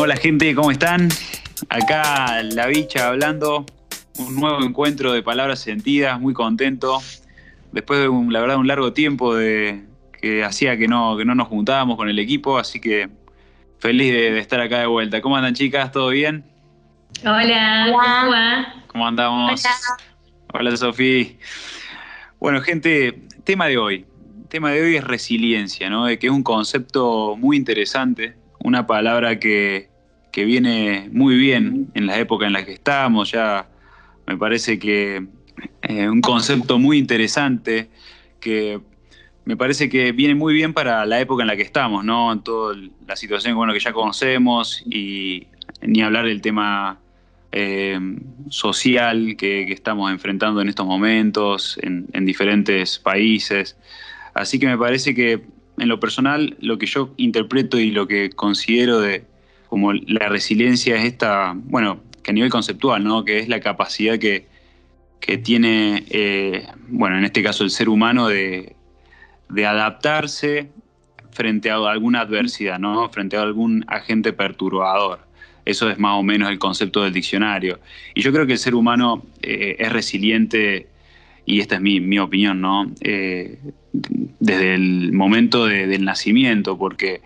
Bueno, hola gente, ¿cómo están? Acá la bicha hablando, un nuevo encuentro de palabras sentidas, muy contento. Después de un, la verdad un largo tiempo de que hacía que no, que no nos juntábamos con el equipo, así que feliz de, estar acá de vuelta. ¿Cómo andan chicas? ¿Todo bien? Hola, ¿cómo, ¿Cómo andamos? Hola, Hola Sofía. Bueno, gente, tema de hoy. tema de hoy es resiliencia, ¿no? De que es un concepto muy interesante, una palabra que, que viene muy bien en la época en la que estamos, ya me parece que eh, un concepto muy interesante que me parece que viene muy bien para la época en la que estamos, ¿no? En toda la situación bueno, que ya conocemos y ni hablar del tema eh, social que, estamos enfrentando en estos momentos en, en, diferentes países. Así que me parece que en lo personal lo que yo interpreto y lo que considero de como la resiliencia es esta, bueno, que a nivel conceptual, ¿no? Que es la capacidad que, que tiene, eh, bueno, en este caso el ser humano de, de adaptarse frente a alguna adversidad, ¿no? Frente a algún agente perturbador. Eso es más o menos el concepto del diccionario. Y yo creo que el ser humano eh, es resiliente, y esta es mi, mi opinión, ¿no? Eh, desde el momento del nacimiento, porque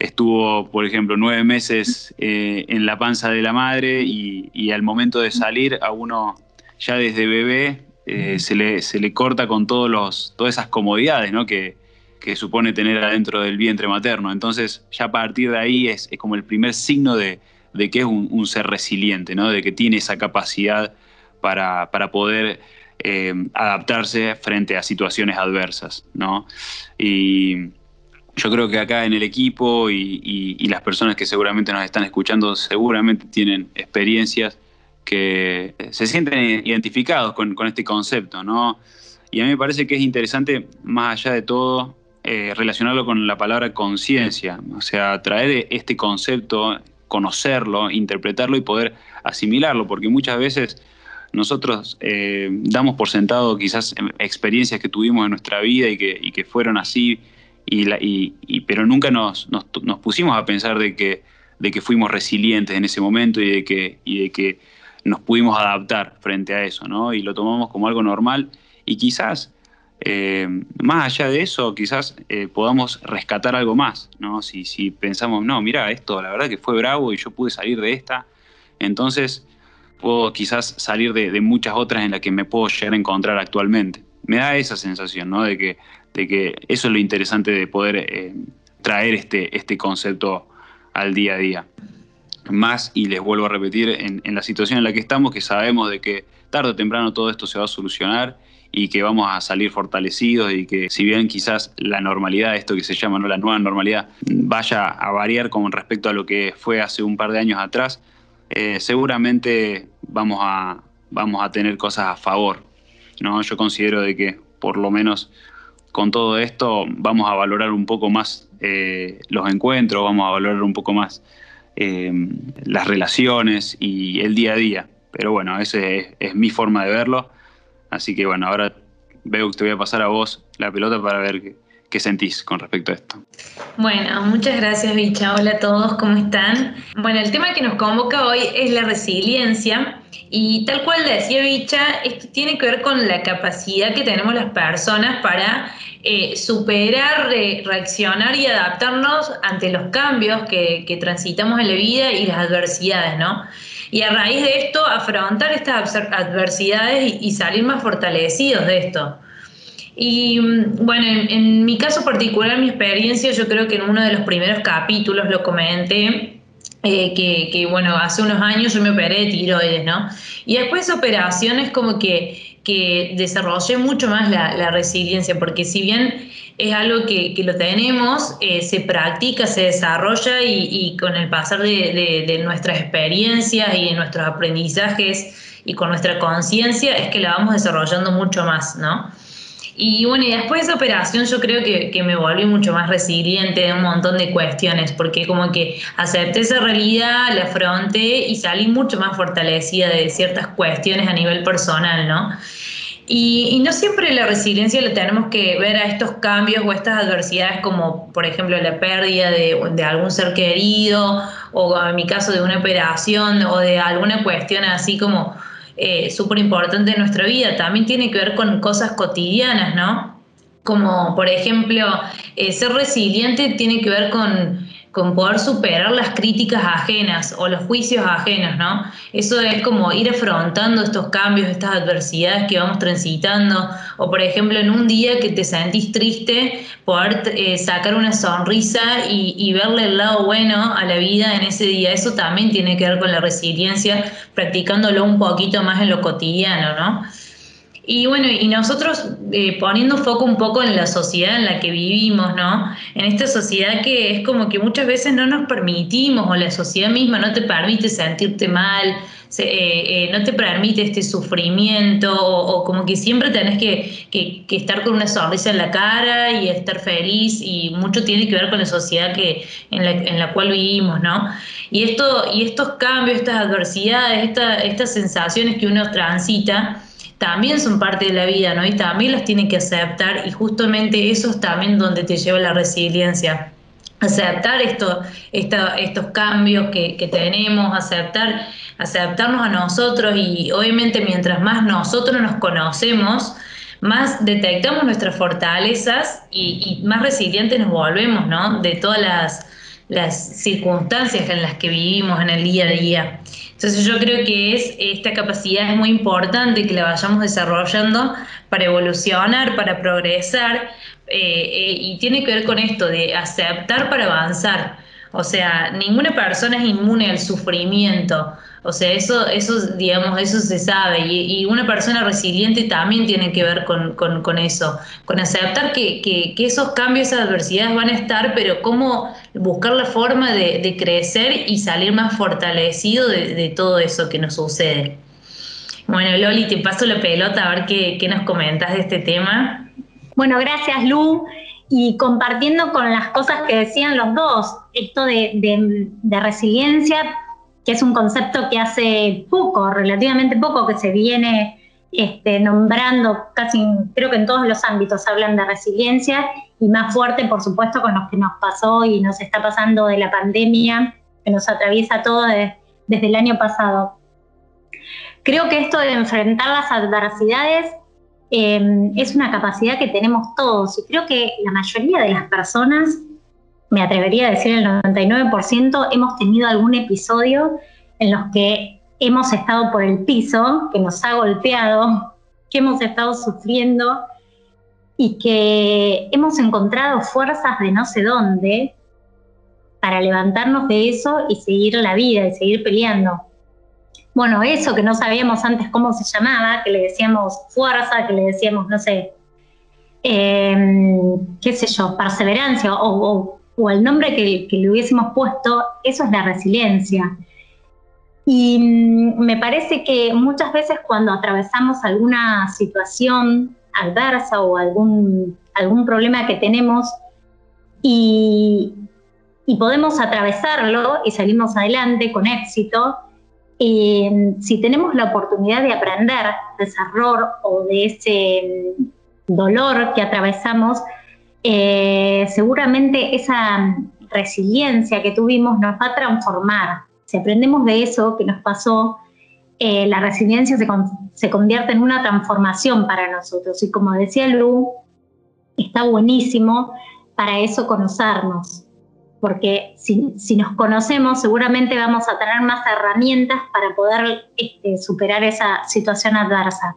estuvo, por ejemplo, nueve meses eh, en la panza de la madre y, al momento de salir a uno ya desde bebé se, le, se, le, corta con todos los, todas esas comodidades ¿no? que, que, supone tener adentro del vientre materno. Entonces ya a partir de ahí es, es como el primer signo de, de que es un, ser resiliente, ¿no? de que tiene esa capacidad para, para poder eh, adaptarse frente a situaciones adversas. ¿no? Y yo creo que acá en el equipo y, las personas que seguramente nos están escuchando seguramente tienen experiencias que se sienten identificados con, este concepto, ¿no? Y a mí me parece que es interesante, más allá de todo, eh, relacionarlo con la palabra conciencia, o sea, traer este concepto, conocerlo, interpretarlo y poder asimilarlo, porque muchas veces nosotros eh, damos por sentado quizás experiencias que tuvimos en nuestra vida y que fueron así, y, la, y, pero nunca nos, pusimos a pensar de que, de fuimos resilientes en ese momento y de que, y de que nos pudimos adaptar frente a eso, ¿no? Y lo tomamos como algo normal y quizás eh, más allá de eso, quizás eh, podamos rescatar algo más, ¿no? Si, si pensamos, no, mira, esto la verdad que fue bravo y yo pude salir de esta, entonces puedo quizás salir de, muchas otras en las que me puedo llegar a encontrar actualmente. Me da esa sensación, ¿no? De que, de que eso es lo interesante de poder eh, traer este, este concepto al día a día. Más, y les vuelvo a repetir, en, la situación en la que estamos, que sabemos de que tarde o temprano todo esto se va a solucionar y que vamos a salir fortalecidos y que si bien quizás la normalidad, esto que se llama ¿no? la nueva normalidad, vaya a variar con respecto a lo que fue hace un par de años atrás, eh, seguramente vamos a, vamos a tener cosas a favor. ¿no? Yo considero de que por lo menos con todo esto vamos a valorar un poco más eh, los encuentros, vamos a valorar un poco más eh, las relaciones y el día a día. Pero bueno, esa es mi forma de verlo Así que bueno, ahora veo que te voy a pasar a vos la pelota para ver qué, sentís con respecto a esto. Bueno, muchas gracias Bicha. Hola a todos, ¿cómo están? Bueno, el tema que nos convoca hoy es la resiliencia y tal cual decía Bicha, esto tiene que ver con la capacidad que tenemos las personas para eh, superar, reaccionar y adaptarnos ante los cambios que transitamos en la vida y las adversidades, ¿no? y a raíz de esto afrontar estas adversidades y, salir más fortalecidos de esto. Y mm, bueno, en, mi caso particular, mi experiencia, yo creo que en uno de los primeros capítulos lo comenté, eh, que, bueno, hace unos años yo me operé de tiroides, ¿no? Y después de operaciones como que, que desarrollé mucho más la, la resiliencia, porque si bien es algo que, lo tenemos, eh, se practica, se desarrolla y, con el pasar de, nuestras experiencias y de nuestros aprendizajes y con nuestra conciencia es que la vamos desarrollando mucho más, ¿no? Y bueno, y después de esa operación yo creo que, que me volví mucho más resiliente de un montón de cuestiones, porque como que acepté esa realidad, la afronté y salí mucho más fortalecida de ciertas cuestiones a nivel personal, ¿no? Y, no siempre la resiliencia la tenemos que ver a estos cambios o estas adversidades como, por ejemplo, la pérdida de, algún ser querido o en mi caso de una operación o de alguna cuestión así como eh, súper importante en nuestra vida. También tiene que ver con cosas cotidianas, ¿no? Como, por ejemplo, eh, ser resiliente tiene que ver con con poder superar las críticas ajenas o los juicios ajenos, ¿no? Eso es como ir afrontando estos cambios, estas adversidades que vamos transitando, o por ejemplo en un día que te sentís triste, poder eh, sacar una sonrisa y, y, verle el lado bueno a la vida en ese día, eso también tiene que ver con la resiliencia, practicándolo un poquito más en lo cotidiano, ¿no? Y bueno, y nosotros eh, poniendo foco un poco en la sociedad en la que vivimos, ¿no? En esta sociedad que es como que muchas veces no nos permitimos, o la sociedad misma no te permite sentirte mal, eh, eh, no te permite este sufrimiento, o, como que siempre tenés que, que, estar con una sonrisa en la cara y estar feliz, y mucho tiene que ver con la sociedad que, en, la, en la cual vivimos, ¿no? Y, esto, y estos cambios, estas adversidades, esta, estas sensaciones que uno transita, también son parte de la vida, ¿no? Y también las tiene que aceptar y justamente eso es también donde te lleva la resiliencia. Aceptar esto, estos cambios que, tenemos, aceptar, aceptarnos a nosotros y obviamente mientras más nosotros nos conocemos, más detectamos nuestras fortalezas y más resilientes nos volvemos, ¿no? De todas las, las circunstancias en las que vivimos en el día a día. Entonces yo creo que es esta capacidad es muy importante que la vayamos desarrollando para evolucionar, para progresar, eh, eh, y tiene que ver con esto de aceptar para avanzar. O sea, ninguna persona es inmune al sufrimiento. O sea, eso, eso digamos, eso se sabe. Y, una persona resiliente también tiene que ver con, eso, con aceptar que, esos cambios, esas adversidades van a estar, pero cómo buscar la forma de, crecer y salir más fortalecido de, todo eso que nos sucede. Bueno, Loli, te paso la pelota a ver qué, nos comentas de este tema. Bueno, gracias, Lu y compartiendo con las cosas que decían los dos, esto de, de, resiliencia es un concepto que hace poco, relativamente poco, que se viene este, nombrando casi, creo que en todos los ámbitos hablan de resiliencia y más fuerte, por supuesto, con lo que nos pasó y nos está pasando de la pandemia, que nos atraviesa todo desde el año pasado. Creo que esto de enfrentar las adversidades em, es una capacidad que tenemos todos y creo que la mayoría de las personas me atrevería a decir el 99%, hemos tenido algún episodio en los que hemos estado por el piso, que nos ha golpeado, que hemos estado sufriendo y que hemos encontrado fuerzas de no sé dónde para levantarnos de eso y seguir la vida y seguir peleando. Bueno, eso que no sabíamos antes cómo se llamaba, que le decíamos fuerza, que le decíamos, no sé, em, qué sé yo, perseverancia o el nombre que, le hubiésemos puesto, eso es la resiliencia. Y mm, me parece que muchas veces cuando atravesamos alguna situación adversa o algún, algún problema que tenemos y, podemos atravesarlo y salimos adelante con éxito, eh, si tenemos la oportunidad de aprender de ese error o de ese mm, dolor que atravesamos, eh, seguramente esa resiliencia que tuvimos nos va a transformar. Si aprendemos de eso que nos pasó, eh, la resiliencia se, convierte en una transformación para nosotros. Y como decía Lu, está buenísimo para eso conocernos, porque si, nos conocemos seguramente vamos a tener más herramientas para poder este, superar esa situación adversa.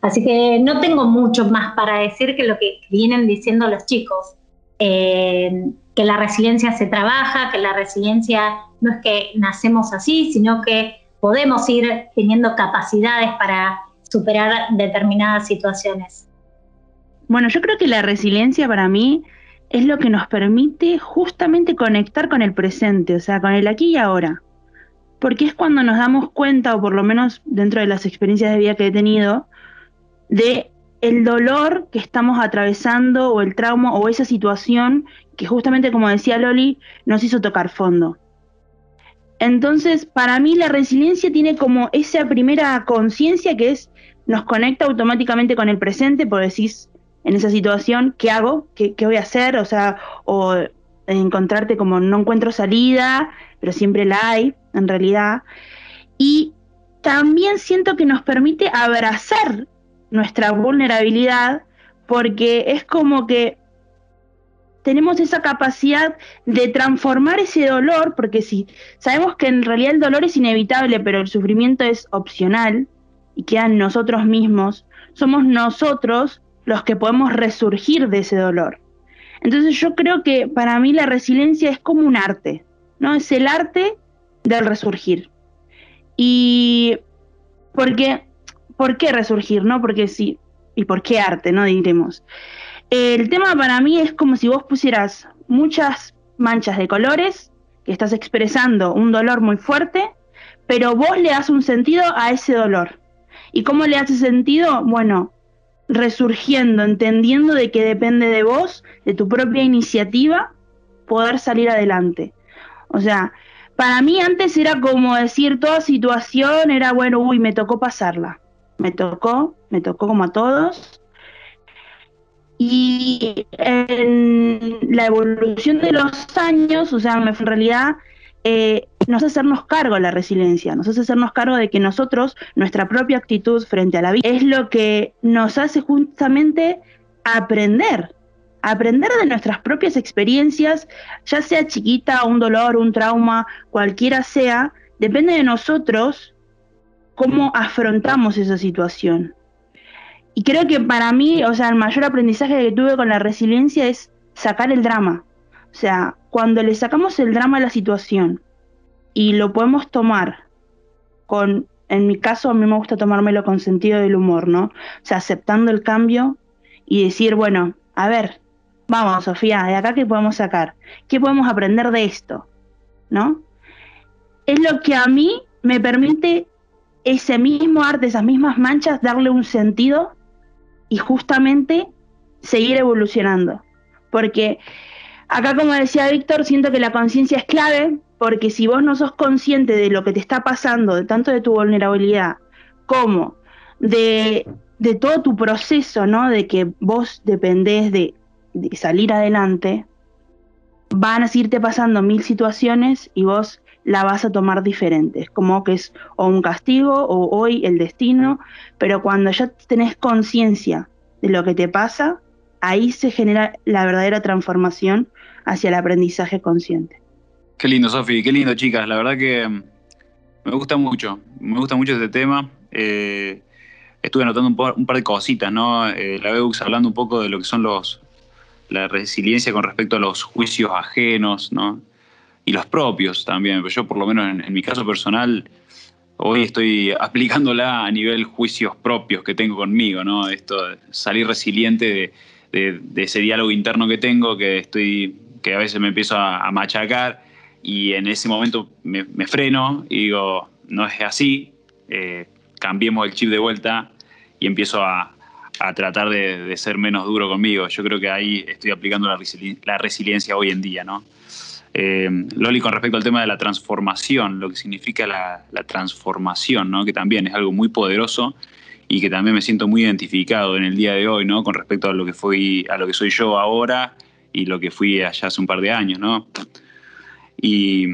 Así que no tengo mucho más para decir que lo que vienen diciendo los chicos. Eh, que la resiliencia se trabaja, que la resiliencia no es que nacemos así, sino que podemos ir teniendo capacidades para superar determinadas situaciones. Bueno, yo creo que la resiliencia para mí es lo que nos permite justamente conectar con el presente, o sea, con el aquí y ahora. Porque es cuando nos damos cuenta, o por lo menos dentro de las experiencias de vida que he tenido, de el dolor que estamos atravesando o el trauma o esa situación que justamente como decía Loli nos hizo tocar fondo. Entonces, para mí la resiliencia tiene como esa primera conciencia que es nos conecta automáticamente con el presente, porque decís, en esa situación, ¿qué hago? ¿Qué, voy a hacer? O sea, o encontrarte como no encuentro salida, pero siempre la hay, en realidad. Y también siento que nos permite abrazar nuestra vulnerabilidad, porque es como que tenemos esa capacidad de transformar ese dolor, porque si sabemos que en realidad el dolor es inevitable, pero el sufrimiento es opcional y queda en nosotros mismos, somos nosotros los que podemos resurgir de ese dolor. Entonces yo creo que para mí la resiliencia es como un arte, ¿no? Es el arte del resurgir. Y porque, ¿por qué resurgir, no? Porque sí, y por qué arte, ¿no? Diremos. El tema para mí es como si vos pusieras muchas manchas de colores, que estás expresando un dolor muy fuerte, pero vos le das un sentido a ese dolor. ¿Y cómo le hace sentido? Bueno, resurgiendo, entendiendo de que depende de vos, de tu propia iniciativa, poder salir adelante. O sea, para mí antes era como decir toda situación era bueno, uy, me tocó pasarla. Me tocó, me tocó como a todos. Y en la evolución de los años, o sea, en realidad eh, nos hace hacernos cargo de la resiliencia, nos hace hacernos cargo de que nosotros, nuestra propia actitud frente a la vida, es lo que nos hace justamente aprender, aprender de nuestras propias experiencias, ya sea chiquita, un dolor, un trauma, cualquiera sea, depende de nosotros cómo afrontamos esa situación. Y creo que para mí, o sea, el mayor aprendizaje que tuve con la resiliencia es sacar el drama. O sea, cuando le sacamos el drama a la situación y lo podemos tomar con, en mi caso a mí me gusta tomármelo con sentido del humor, ¿no? O sea, aceptando el cambio y decir, bueno, a ver, vamos, Sofía, de acá qué podemos sacar, qué podemos aprender de esto, ¿no? Es lo que a mí me permite ese mismo arte, esas mismas manchas, darle un sentido y justamente seguir evolucionando. Porque acá, como decía Víctor, siento que la conciencia es clave, porque si vos no sos consciente de lo que te está pasando, de tanto de tu vulnerabilidad como de, todo tu proceso, ¿no? De que vos dependés de, de salir adelante, van a seguirte pasando mil situaciones y vos la vas a tomar diferente. Es como que es o un castigo o hoy el destino, pero cuando ya tenés conciencia de lo que te pasa, ahí se genera la verdadera transformación hacia el aprendizaje consciente. Qué lindo, Sofi, qué lindo, chicas. La verdad que mm, me gusta mucho, me gusta mucho este tema. Eh, estuve anotando un, par de cositas, ¿no? Eh, la veo hablando un poco de lo que son los la resiliencia con respecto a los juicios ajenos, ¿no? Y los propios también. Yo por lo menos en, mi caso personal, hoy estoy aplicándola a nivel juicios propios que tengo conmigo, ¿no? Esto, salir resiliente de, ese diálogo interno que tengo, que estoy, que a veces me empiezo a, machacar y en ese momento me, freno y digo, no es así, eh, cambiemos el chip de vuelta y empiezo a, tratar de, ser menos duro conmigo. Yo creo que ahí estoy aplicando la, la resiliencia hoy en día, ¿no? Eh, Loli, con respecto al tema de la transformación, lo que significa la, transformación, ¿no? que también es algo muy poderoso y que también me siento muy identificado en el día de hoy, ¿no? con respecto a lo que fui, a lo que soy yo ahora y lo que fui allá hace un par de años, ¿no? Y,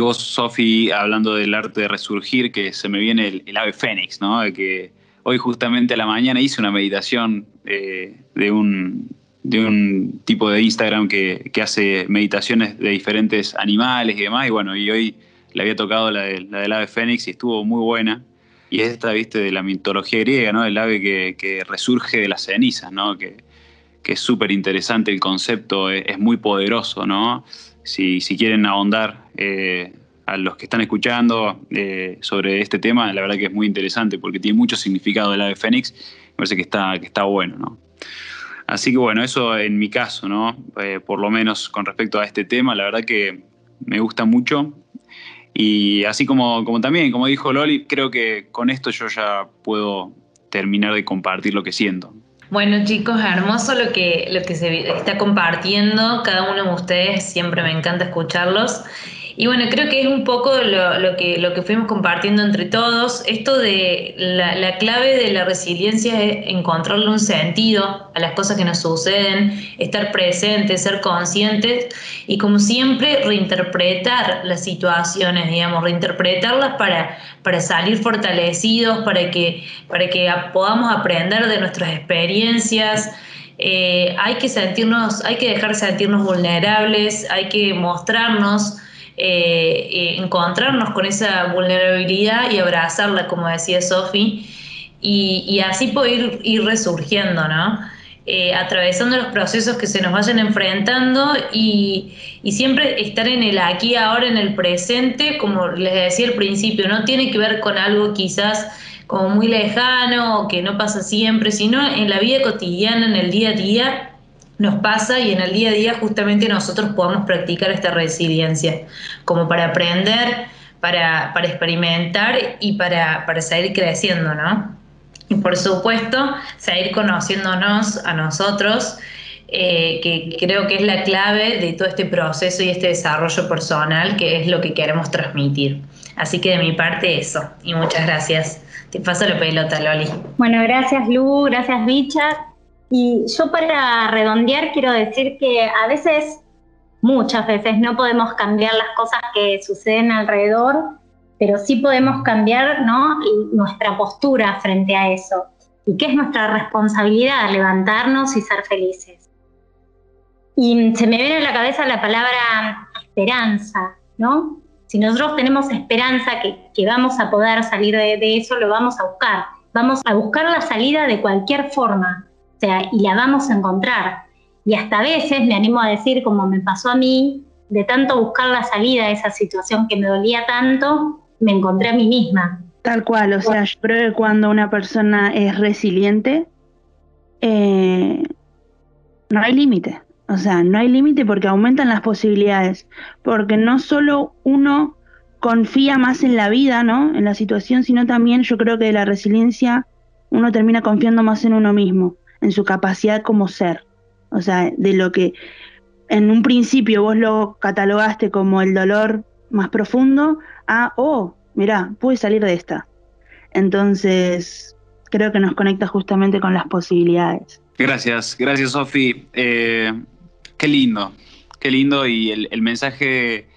vos, Sofi, hablando del arte de resurgir, que se me viene el, ave fénix. De que hoy justamente a la mañana hice una meditación eh, de un de un tipo de Instagram que, hace meditaciones de diferentes animales y demás. Y bueno, y hoy le había tocado la, de, la del ave fénix y estuvo muy buena. Y esta, viste, de la mitología griega, ¿no? El ave que, resurge de las cenizas, ¿no? Que, es súper interesante el concepto, es, muy poderoso, ¿no? Si, si quieren ahondar eh, a los que están escuchando eh, sobre este tema, la verdad que es muy interesante porque tiene mucho significado el ave fénix. Me parece que está, que está bueno, ¿no? Así que bueno, eso en mi caso, ¿no? Eh, por lo menos con respecto a este tema, la verdad que me gusta mucho. Y así como, como también, como dijo Loli, creo que con esto yo ya puedo terminar de compartir lo que siento. Bueno chicos, hermoso lo que, lo que se está compartiendo cada uno de ustedes, siempre me encanta escucharlos. Y bueno, creo que es un poco lo, que, lo que fuimos compartiendo entre todos. Esto de la, clave de la resiliencia es encontrarle un sentido a las cosas que nos suceden, estar presentes, ser conscientes y como siempre reinterpretar las situaciones, digamos, reinterpretarlas para, para salir fortalecidos, para que, para que podamos aprender de nuestras experiencias. Eh, hay que sentirnos, hay que dejar de sentirnos vulnerables, hay que mostrarnos eh, encontrarnos con esa vulnerabilidad y abrazarla, como decía Sofi, y, así poder ir, resurgiendo, ¿no? Eh, atravesando los procesos que se nos vayan enfrentando y, siempre estar en el aquí, ahora, en el presente, como les decía al principio, no tiene que ver con algo quizás como muy lejano o que no pasa siempre, sino en la vida cotidiana, en el día a día, nos pasa y en el día a día justamente nosotros podamos practicar esta resiliencia, como para aprender, para, experimentar y para, seguir creciendo, ¿no? Y por supuesto, seguir conociéndonos a nosotros, eh, que creo que es la clave de todo este proceso y este desarrollo personal, que es lo que queremos transmitir. Así que de mi parte eso, y muchas gracias. Te paso la pelota, Loli. Bueno, gracias Lu, gracias Bicha. Y yo para redondear quiero decir que a veces, muchas veces, no podemos cambiar las cosas que suceden alrededor, pero sí podemos cambiar nuestra postura frente a eso. Y que es nuestra responsabilidad levantarnos y ser felices. Y se me viene a la cabeza la palabra esperanza, ¿no? Si nosotros tenemos esperanza que, vamos a poder salir de eso, lo vamos a buscar. Vamos a buscar la salida de cualquier forma, y la vamos a encontrar. Y hasta a veces me animo a decir, como me pasó a mí, de tanto buscar la salida de esa situación que me dolía tanto, me encontré a mí misma. Tal cual, o sea, yo creo que cuando una persona es resiliente, eh, no hay límite. O sea, no hay límite porque aumentan las posibilidades. Porque no solo uno confía más en la vida, ¿no? En la situación, sino también yo creo que de la resiliencia uno termina confiando más en uno mismo en su capacidad como ser. O sea, de lo que en un principio vos lo catalogaste como el dolor más profundo, a, oh, mirá, pude salir de esta. Entonces, creo que nos conecta justamente con las posibilidades. Gracias, gracias Sofi. Eh, qué lindo, qué lindo. Y el, mensaje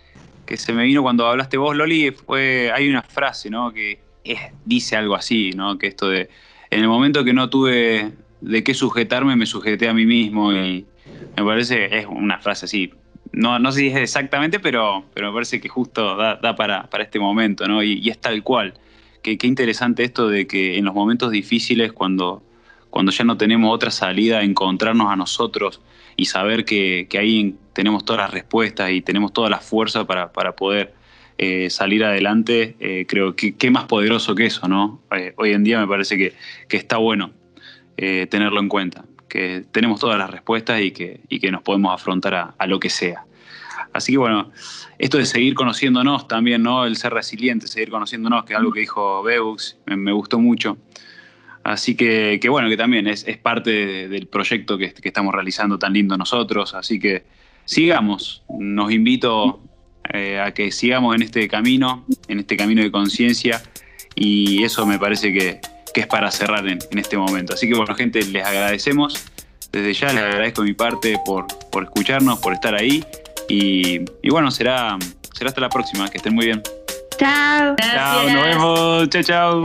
que se me vino cuando hablaste vos, Loli, fue, hay una frase, ¿no? Que dice algo así, ¿no? Que esto de, en el momento que no tuve de qué sujetarme, me sujeté a mí mismo y me parece, es una frase así, no, no sé si es exactamente, pero, pero me parece que justo da, para, este momento, ¿no? Y, es tal cual. Qué, interesante esto de que en los momentos difíciles, cuando, cuando ya no tenemos otra salida, encontrarnos a nosotros y saber que, ahí tenemos todas las respuestas y tenemos toda la fuerza para, poder eh, salir adelante, eh, creo que qué más poderoso que eso, ¿no? Eh, hoy en día me parece que, que está bueno eh, tenerlo en cuenta, que tenemos todas las respuestas y que, que nos podemos afrontar a, lo que sea. Así que bueno, esto de seguir conociéndonos también, ¿no? El ser resiliente, seguir conociéndonos, que es algo que dijo Beux, me, gustó mucho. Así que, bueno, que también es, parte del proyecto que, estamos realizando tan lindo nosotros. Así que sigamos, nos invito eh, a que sigamos en este camino, en este camino de conciencia, y eso me parece que, que es para cerrar en, este momento. Así que bueno, gente, les agradecemos. Desde ya les agradezco mi parte por, por escucharnos, por estar ahí. Y, bueno, será, será hasta la próxima. Que estén muy bien. Chao. Chao, nos vemos. Chao, chao.